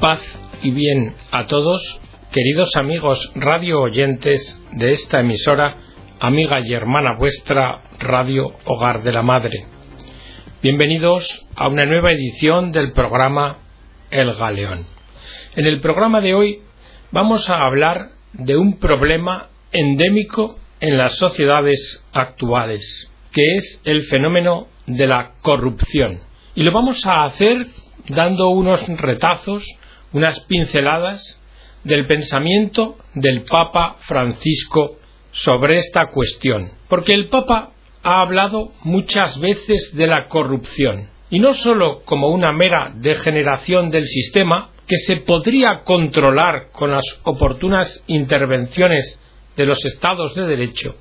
Paz y bien a todos, queridos amigos radio oyentes de esta emisora, amiga y hermana vuestra, Radio Hogar de la Madre. Bienvenidos a una nueva edición del programa El Galeón. En el programa de hoy vamos a hablar de un problema endémico en las sociedades actuales, que es el fenómeno de la corrupción. Y lo vamos a hacer dando unos retazos, unas pinceladas del pensamiento del Papa Francisco sobre esta cuestión. Porque el Papa ha hablado muchas veces de la corrupción, y no sólo como una mera degeneración del sistema, que se podría controlar con las oportunas intervenciones de los estados de derecho,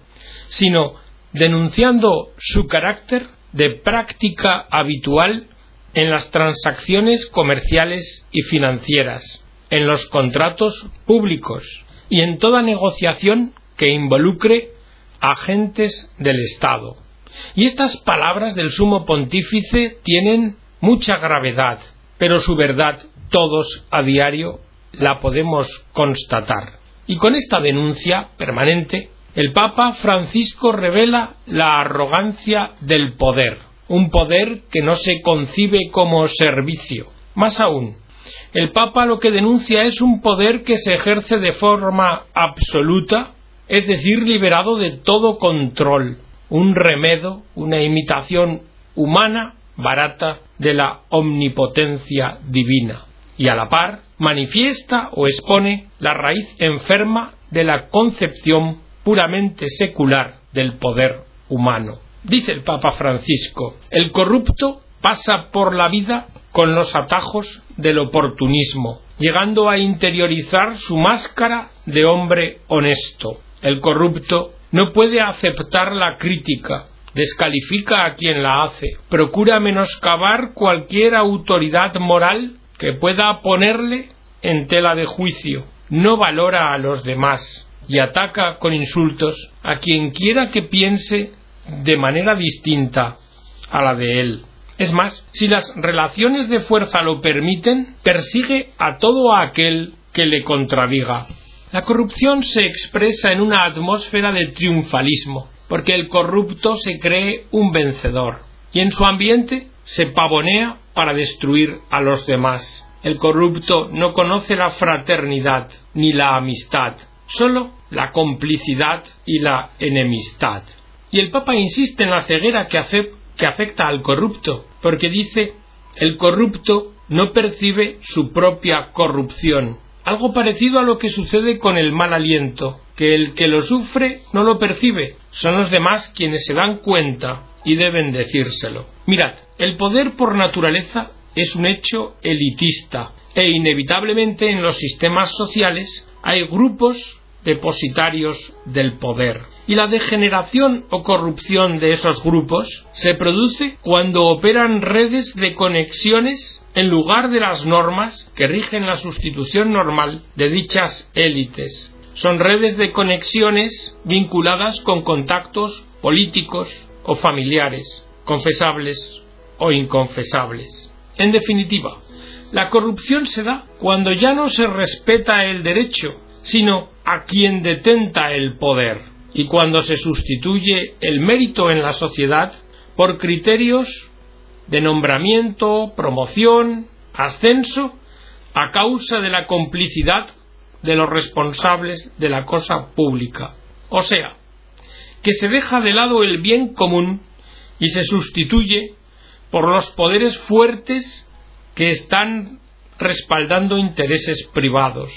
sino denunciando su carácter de práctica habitual en las transacciones comerciales y financieras, en los contratos públicos y en toda negociación que involucre agentes del Estado. Y estas palabras del sumo pontífice tienen mucha gravedad, pero su verdad todos a diario la podemos constatar. Y con esta denuncia permanente, el Papa Francisco revela la arrogancia del poder, un poder que no se concibe como servicio. Más aún, el Papa lo que denuncia es un poder que se ejerce de forma absoluta, es decir, liberado de todo control, un remedo, una imitación humana barata de la omnipotencia divina, y a la par manifiesta o expone la raíz enferma de la concepción puramente secular del poder humano. Dice el Papa Francisco, el corrupto pasa por la vida con los atajos del oportunismo, llegando a interiorizar su máscara de hombre honesto. El corrupto no puede aceptar la crítica, descalifica a quien la hace, procura menoscabar cualquier autoridad moral que pueda ponerle en tela de juicio, no valora a los demás y ataca con insultos a quien quiera que piense de manera distinta a la de él. Es más, si las relaciones de fuerza lo permiten, persigue a todo aquel que le contradiga. La corrupción se expresa en una atmósfera de triunfalismo, porque el corrupto se cree un vencedor, y en su ambiente se pavonea para destruir a los demás. El corrupto no conoce la fraternidad ni la amistad, solo la complicidad y la enemistad. Y el Papa insiste en la ceguera que, afecta al corrupto, porque dice el corrupto no percibe su propia corrupción, algo parecido a lo que sucede con el mal aliento, que el que lo sufre no lo percibe, son los demás quienes se dan cuenta y deben decírselo. Mirad, el poder por naturaleza es un hecho elitista e inevitablemente en los sistemas sociales hay grupos depositarios del poder. Y la degeneración o corrupción de esos grupos se produce cuando operan redes de conexiones en lugar de las normas que rigen la sustitución normal de dichas élites. Son redes de conexiones vinculadas con contactos políticos o familiares, confesables o inconfesables. En definitiva, la corrupción se da cuando ya no se respeta el derecho, sino a quien detenta el poder, y cuando se sustituye el mérito en la sociedad por criterios de nombramiento, promoción, ascenso, a causa de la complicidad de los responsables de la cosa pública. O sea, que se deja de lado el bien común y se sustituye por los poderes fuertes que están respaldando intereses privados.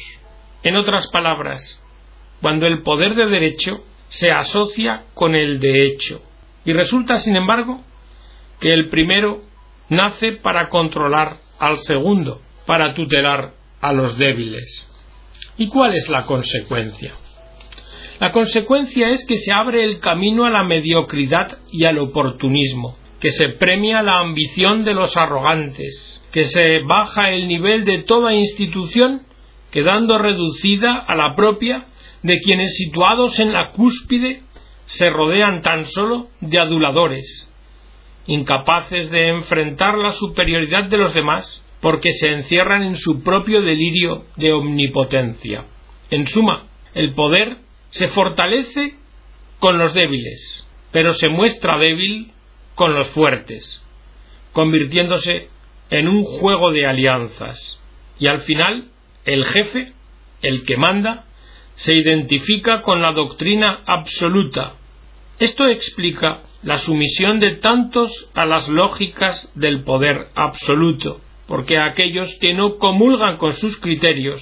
En otras palabras, cuando el poder de derecho se asocia con el de hecho. Y resulta, sin embargo, que el primero nace para controlar al segundo, para tutelar a los débiles. ¿Y cuál es la consecuencia? La consecuencia es que se abre el camino a la mediocridad y al oportunismo, que se premia la ambición de los arrogantes, que se baja el nivel de toda institución quedando reducida a la propia de quienes situados en la cúspide se rodean tan solo de aduladores, incapaces de enfrentar la superioridad de los demás porque se encierran en su propio delirio de omnipotencia. En suma, el poder se fortalece con los débiles, pero se muestra débil con los fuertes, convirtiéndose en un juego de alianzas. Y al final, el jefe, el que manda, se identifica con la doctrina absoluta. Esto explica la sumisión de tantos a las lógicas del poder absoluto, porque a aquellos que no comulgan con sus criterios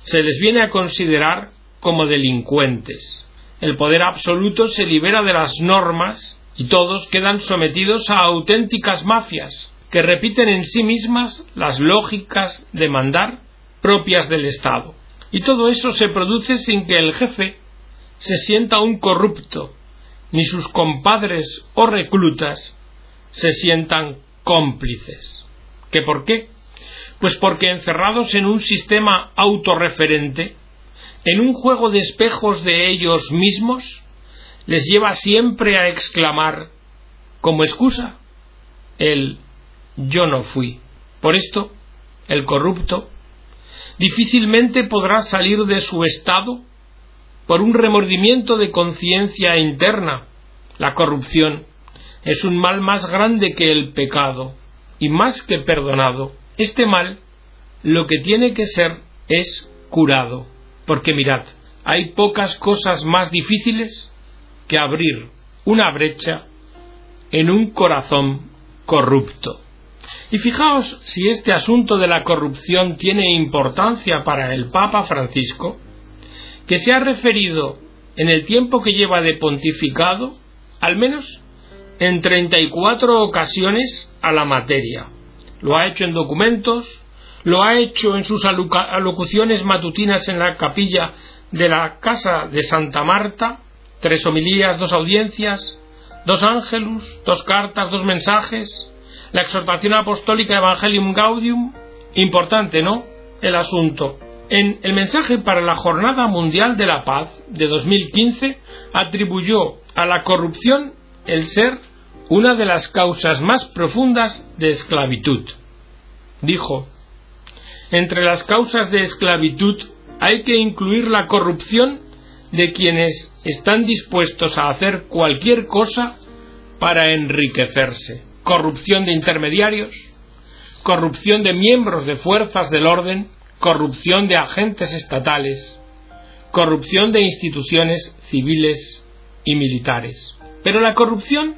se les viene a considerar como delincuentes. El poder absoluto se libera de las normas y todos quedan sometidos a auténticas mafias que repiten en sí mismas las lógicas de mandar propias del Estado. Y todo eso se produce sin que el jefe se sienta un corrupto, ni sus compadres o reclutas se sientan cómplices. ¿Qué por qué? Pues porque encerrados en un sistema autorreferente, en un juego de espejos de ellos mismos, les lleva siempre a exclamar, como excusa, el yo no fui. Por esto, el corrupto difícilmente podrá salir de su estado por un remordimiento de conciencia interna. La corrupción es un mal más grande que el pecado y más que perdonado. Este mal lo que tiene que ser es curado. Porque mirad, hay pocas cosas más difíciles que abrir una brecha en un corazón corrupto. Y fijaos si este asunto de la corrupción tiene importancia para el Papa Francisco, que se ha referido en el tiempo que lleva de pontificado, al menos en 34 ocasiones a la materia. Lo ha hecho en documentos, lo ha hecho en sus alocuciones matutinas en la capilla de la Casa de Santa Marta, tres homilías, dos audiencias, dos ángelus, dos cartas, dos mensajes, la exhortación apostólica Evangelium Gaudium, importante, ¿no? El asunto. En el mensaje para la Jornada Mundial de la Paz de 2015 atribuyó a la corrupción el ser una de las causas más profundas de esclavitud. Dijo, entre las causas de esclavitud hay que incluir la corrupción de quienes están dispuestos a hacer cualquier cosa para enriquecerse. Corrupción de intermediarios, corrupción de miembros de fuerzas del orden, corrupción de agentes estatales, corrupción de instituciones civiles y militares. Pero la corrupción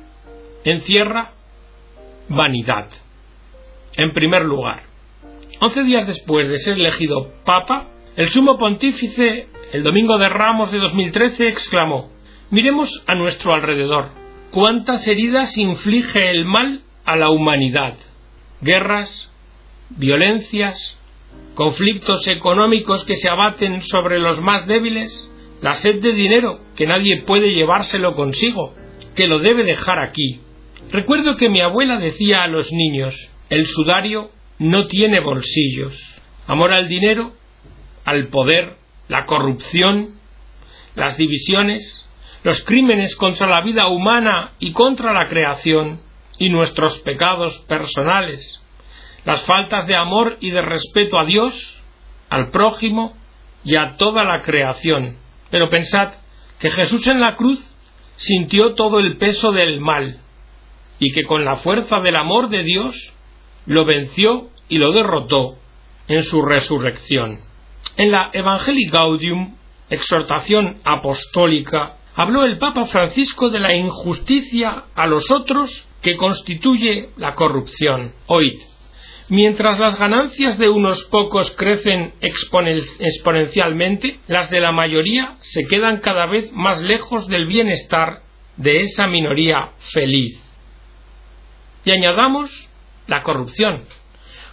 encierra vanidad. En primer lugar, once días después de ser elegido Papa, el sumo pontífice, el domingo de Ramos de 2013, exclamó, miremos a nuestro alrededor, cuántas heridas inflige el mal a la humanidad, guerras, violencias, conflictos económicos que se abaten sobre los más débiles, la sed de dinero, que nadie puede llevárselo consigo, que lo debe dejar aquí. Recuerdo que mi abuela decía a los niños, el sudario no tiene bolsillos. Amor al dinero, al poder, la corrupción, las divisiones, los crímenes contra la vida humana y contra la creación, y nuestros pecados personales, las faltas de amor y de respeto a Dios, al prójimo y a toda la creación. Pero pensad que Jesús en la cruz sintió todo el peso del mal y que con la fuerza del amor de Dios lo venció y lo derrotó en su resurrección. En la Evangelii Gaudium, exhortación apostólica, habló el Papa Francisco de la injusticia a los otros que constituye la corrupción. Oíd, mientras las ganancias de unos pocos crecen exponencialmente, las de la mayoría se quedan cada vez más lejos del bienestar de esa minoría feliz. Y añadamos la corrupción,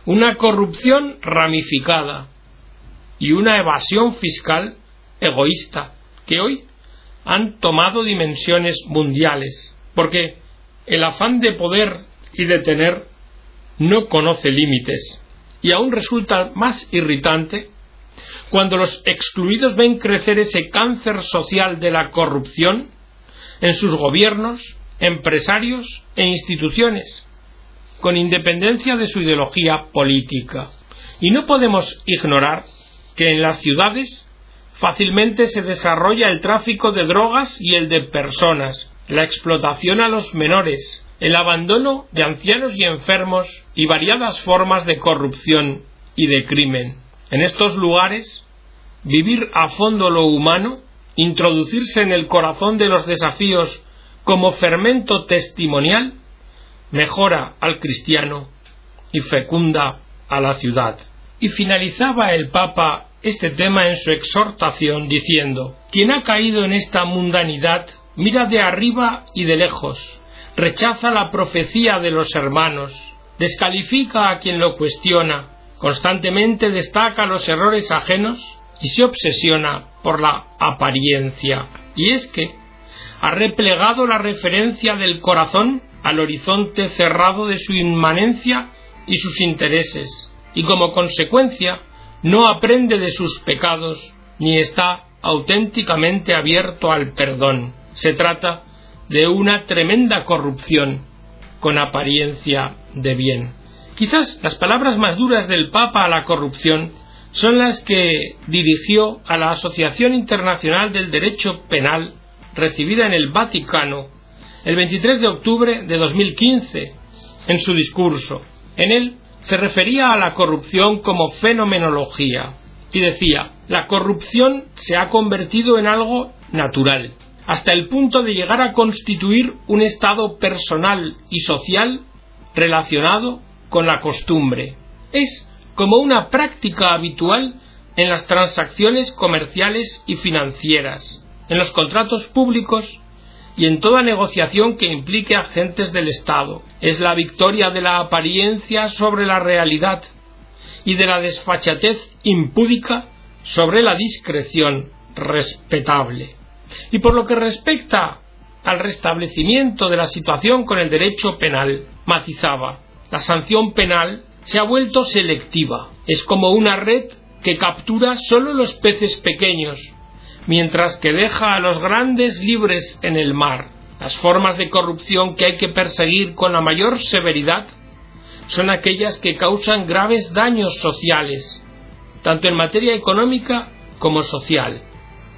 una corrupción ramificada y una evasión fiscal egoísta que hoy han tomado dimensiones mundiales, porque el afán de poder y de tener no conoce límites y aún resulta más irritante cuando los excluidos ven crecer ese cáncer social de la corrupción en sus gobiernos, empresarios e instituciones, con independencia de su ideología política. Y no podemos ignorar que en las ciudades fácilmente se desarrolla el tráfico de drogas y el de personas, la explotación a los menores, el abandono de ancianos y enfermos y variadas formas de corrupción y de crimen. En estos lugares, vivir a fondo lo humano, introducirse en el corazón de los desafíos como fermento testimonial, mejora al cristiano y fecunda a la ciudad. Y finalizaba el Papa este tema en su exhortación diciendo, quien ha caído en esta mundanidad mira de arriba y de lejos, rechaza la profecía de los hermanos, descalifica a quien lo cuestiona, constantemente destaca los errores ajenos y se obsesiona por la apariencia. Y es que ha replegado la referencia del corazón al horizonte cerrado de su inmanencia y sus intereses, y como consecuencia no aprende de sus pecados ni está auténticamente abierto al perdón. Se trata de una tremenda corrupción con apariencia de bien. Quizás las palabras más duras del Papa a la corrupción son las que dirigió a la Asociación Internacional del Derecho Penal recibida en el Vaticano el 23 de octubre de 2015 en su discurso. En él se refería a la corrupción como fenomenología y decía, la corrupción se ha convertido en algo natural, hasta el punto de llegar a constituir un estado personal y social relacionado con la costumbre. Es como una práctica habitual en las transacciones comerciales y financieras, en los contratos públicos y en toda negociación que implique agentes del Estado. Es la victoria de la apariencia sobre la realidad y de la desfachatez impúdica sobre la discreción respetable. Y por lo que respecta al restablecimiento de la situación con el derecho penal, matizaba, la sanción penal se ha vuelto selectiva. Es como una red que captura solo los peces pequeños, mientras que deja a los grandes libres en el mar. Las formas de corrupción que hay que perseguir con la mayor severidad son aquellas que causan graves daños sociales, tanto en materia económica como social.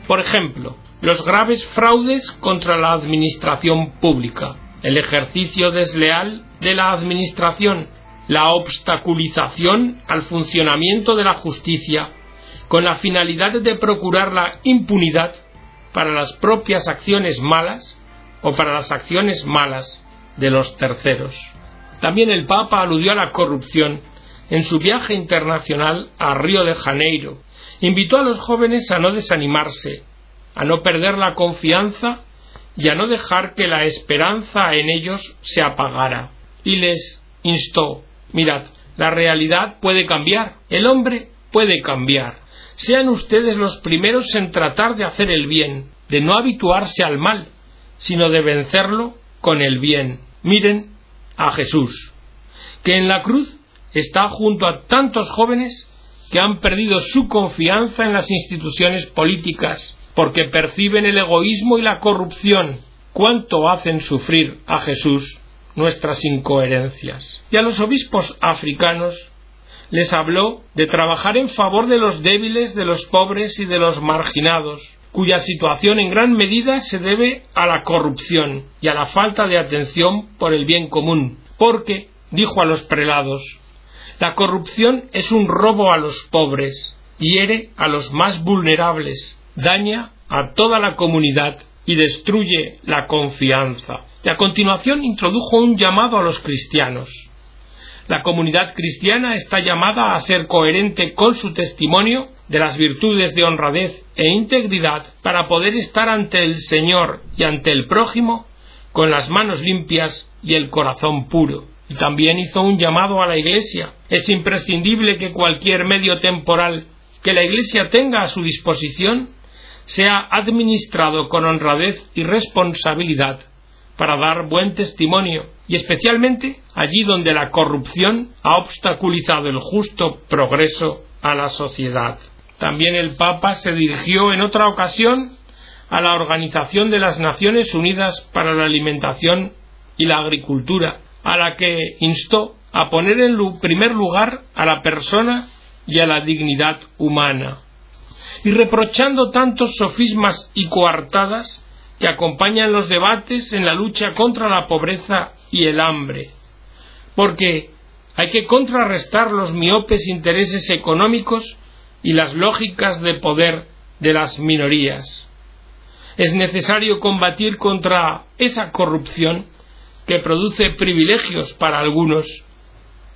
Por ejemplo, los graves fraudes contra la administración pública, el ejercicio desleal de la administración, la obstaculización al funcionamiento de la justicia, con la finalidad de procurar la impunidad para las propias acciones malas o para las acciones malas de los terceros. También el Papa aludió a la corrupción en su viaje internacional a Río de Janeiro. Invitó a los jóvenes a no desanimarse, a no perder la confianza y a no dejar que la esperanza en ellos se apagara. Y les instó, mirad, la realidad puede cambiar, el hombre puede cambiar. Sean ustedes los primeros en tratar de hacer el bien, de no habituarse al mal, sino de vencerlo con el bien. Miren a Jesús, que en la cruz está junto a tantos jóvenes que han perdido su confianza en las instituciones políticas, porque perciben el egoísmo y la corrupción, cuánto hacen sufrir a Jesús nuestras incoherencias. Y a los obispos africanos les habló de trabajar en favor de los débiles, de los pobres y de los marginados, cuya situación en gran medida se debe a la corrupción y a la falta de atención por el bien común, porque, dijo a los prelados, la corrupción es un robo a los pobres, hiere a los más vulnerables, daña a toda la comunidad y destruye la confianza. Y a continuación introdujo un llamado a los cristianos. La comunidad cristiana está llamada a ser coherente con su testimonio de las virtudes de honradez e integridad para poder estar ante el Señor y ante el prójimo con las manos limpias y el corazón puro. Y también hizo un llamado a la Iglesia. Es imprescindible que cualquier medio temporal que la Iglesia tenga a su disposición sea administrado con honradez y responsabilidad para dar buen testimonio y especialmente allí donde la corrupción ha obstaculizado el justo progreso a la sociedad. También el Papa se dirigió en otra ocasión a la Organización de las Naciones Unidas para la Alimentación y la Agricultura, a la que instó a poner en primer lugar a la persona y a la dignidad humana. Y reprochando tantos sofismas y coartadas que acompañan los debates en la lucha contra la pobreza y el hambre. Porque hay que contrarrestar los miopes intereses económicos y las lógicas de poder de las minorías. Es necesario combatir contra esa corrupción que produce privilegios para algunos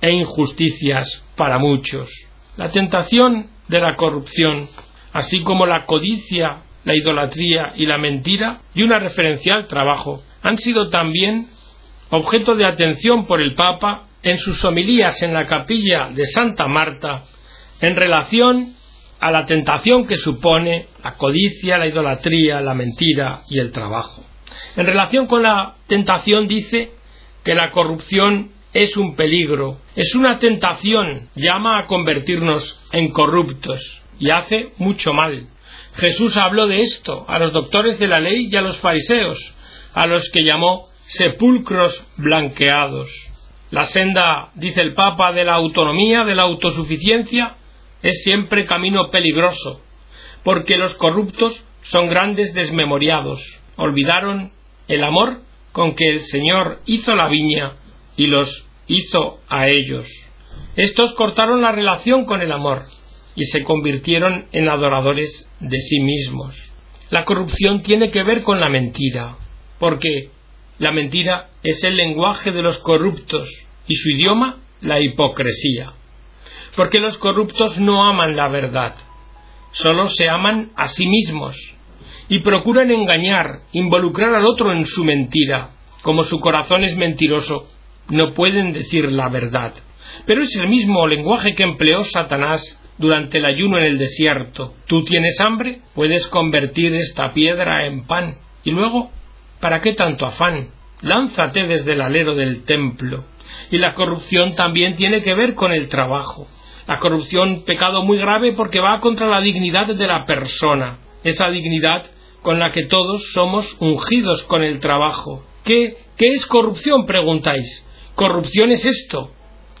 e injusticias para muchos. La tentación de la corrupción, así como la codicia, la idolatría y la mentira, y una referencial trabajo, han sido también objeto de atención por el Papa en sus homilías en la capilla de Santa Marta en relación a la tentación que supone la codicia, la idolatría, la mentira y el trabajo. En relación con la tentación dice que la corrupción es un peligro, es una tentación, llama a convertirnos en corruptos y hace mucho mal. Jesús habló de esto a los doctores de la ley y a los fariseos, a los que llamó sepulcros blanqueados. La senda, dice el Papa, de la autonomía, de la autosuficiencia, es siempre camino peligroso, porque los corruptos son grandes desmemoriados, olvidaron el amor con que el Señor hizo la viña y los hizo a ellos. Estos cortaron la relación con el amor y se convirtieron en adoradores de sí mismos. La corrupción tiene que ver con la mentira, porque la mentira es el lenguaje de los corruptos y su idioma la hipocresía. Porque los corruptos no aman la verdad, solo se aman a sí mismos y procuran engañar, involucrar al otro en su mentira. Como su corazón es mentiroso, no pueden decir la verdad. Pero es el mismo lenguaje que empleó Satanás durante el ayuno en el desierto. Tú tienes hambre, puedes convertir esta piedra en pan. Y luego, ¿para qué tanto afán? Lánzate desde el alero del templo. Y la corrupción también tiene que ver con el trabajo. La corrupción, pecado muy grave porque va contra la dignidad de la persona, esa dignidad con la que todos somos ungidos con el trabajo. ¿Qué, qué es corrupción? preguntáis. Corrupción es esto.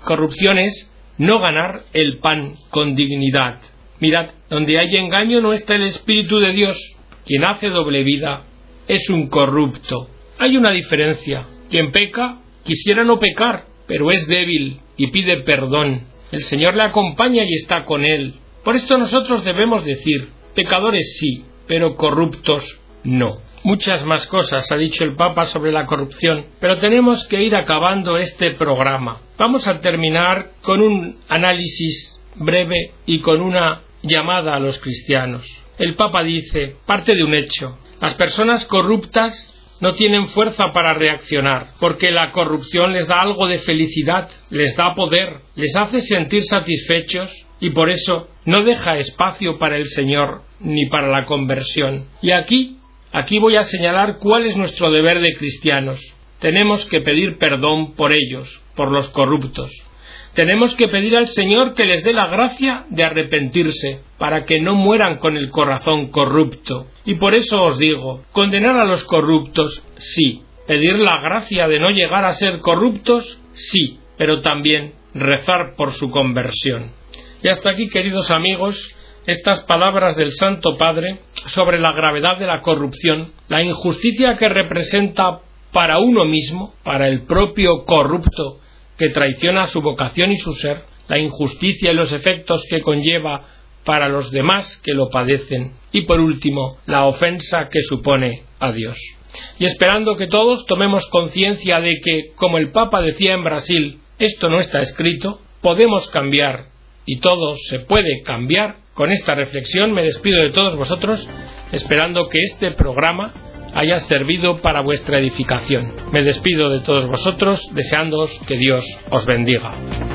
Corrupción es no ganar el pan con dignidad. Mirad, donde hay engaño no está el Espíritu de Dios. Quien hace doble vida es un corrupto. Hay una diferencia. Quien peca quisiera no pecar, pero es débil y pide perdón. El Señor le acompaña y está con él. Por esto nosotros debemos decir, pecadores sí, pero corruptos no. Muchas más cosas ha dicho el Papa sobre la corrupción, pero tenemos que ir acabando este programa. Vamos a terminar con un análisis breve y con una llamada a los cristianos. El Papa dice, parte de un hecho, las personas corruptas no tienen fuerza para reaccionar, porque la corrupción les da algo de felicidad, les da poder, les hace sentir satisfechos y por eso no deja espacio para el Señor ni para la conversión. Y aquí, aquí voy a señalar cuál es nuestro deber de cristianos. Tenemos que pedir perdón por ellos, por los corruptos. Tenemos que pedir al Señor que les dé la gracia de arrepentirse, para que no mueran con el corazón corrupto. Y por eso os digo, condenar a los corruptos, sí. Pedir la gracia de no llegar a ser corruptos, sí, pero también rezar por su conversión. Y hasta aquí, queridos amigos, estas palabras del Santo Padre sobre la gravedad de la corrupción, la injusticia que representa para uno mismo, para el propio corrupto que traiciona su vocación y su ser, la injusticia y los efectos que conlleva para los demás que lo padecen y por último la ofensa que supone a Dios. Y esperando que todos tomemos conciencia de que, como el Papa decía en Brasil, esto no está escrito, podemos cambiar y todo se puede cambiar, con esta reflexión me despido de todos vosotros, esperando que este programa haya servido para vuestra edificación. Me despido de todos vosotros, deseándoos que Dios os bendiga.